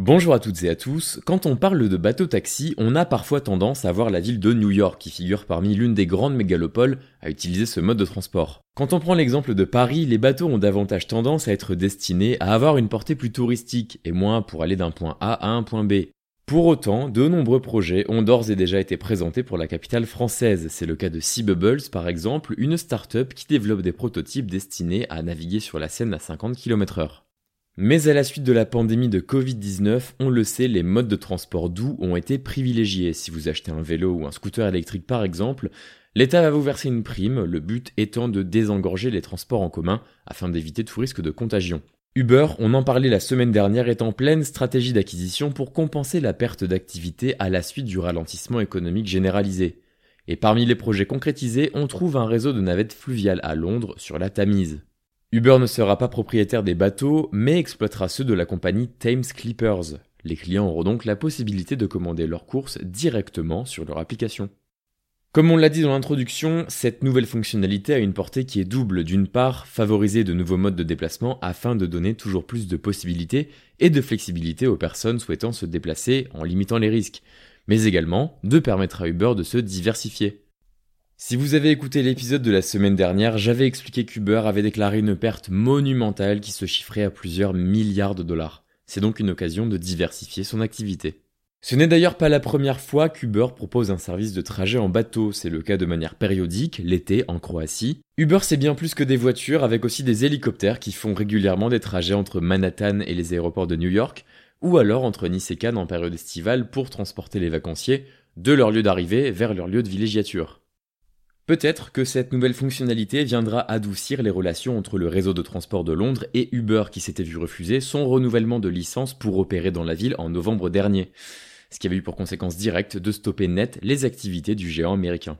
Bonjour à toutes et à tous, quand on parle de bateau-taxi, on a parfois tendance à voir la ville de New York qui figure parmi l'une des grandes mégalopoles à utiliser ce mode de transport. Quand on prend l'exemple de Paris, les bateaux ont davantage tendance à être destinés à avoir une portée plus touristique et moins pour aller d'un point A à un point B. Pour autant, de nombreux projets ont d'ores et déjà été présentés pour la capitale française. C'est le cas de Sea Bubbles par exemple, une start-up qui développe des prototypes destinés à naviguer sur la Seine à 50 km heure. Mais à la suite de la pandémie de Covid-19, on le sait, les modes de transport doux ont été privilégiés. Si vous achetez un vélo ou un scooter électrique par exemple, l'État va vous verser une prime, le but étant de désengorger les transports en commun afin d'éviter tout risque de contagion. Uber, on en parlait la semaine dernière, est en pleine stratégie d'acquisition pour compenser la perte d'activité à la suite du ralentissement économique généralisé. Et parmi les projets concrétisés, on trouve un réseau de navettes fluviales à Londres sur la Tamise. Uber ne sera pas propriétaire des bateaux, mais exploitera ceux de la compagnie Thames Clippers. Les clients auront donc la possibilité de commander leurs courses directement sur leur application. Comme on l'a dit dans l'introduction, cette nouvelle fonctionnalité a une portée qui est double. D'une part, favoriser de nouveaux modes de déplacement afin de donner toujours plus de possibilités et de flexibilité aux personnes souhaitant se déplacer en limitant les risques, mais également de permettre à Uber de se diversifier. Si vous avez écouté l'épisode de la semaine dernière, j'avais expliqué qu'Uber avait déclaré une perte monumentale qui se chiffrait à plusieurs milliards de dollars. C'est donc une occasion de diversifier son activité. Ce n'est d'ailleurs pas la première fois qu'Uber propose un service de trajet en bateau, c'est le cas de manière périodique, l'été en Croatie. Uber c'est bien plus que des voitures, avec aussi des hélicoptères qui font régulièrement des trajets entre Manhattan et les aéroports de New York, ou alors entre Nice et Cannes en période estivale pour transporter les vacanciers de leur lieu d'arrivée vers leur lieu de villégiature. Peut-être que cette nouvelle fonctionnalité viendra adoucir les relations entre le réseau de transport de Londres et Uber qui s'était vu refuser son renouvellement de licence pour opérer dans la ville en novembre dernier, ce qui avait eu pour conséquence directe de stopper net les activités du géant américain.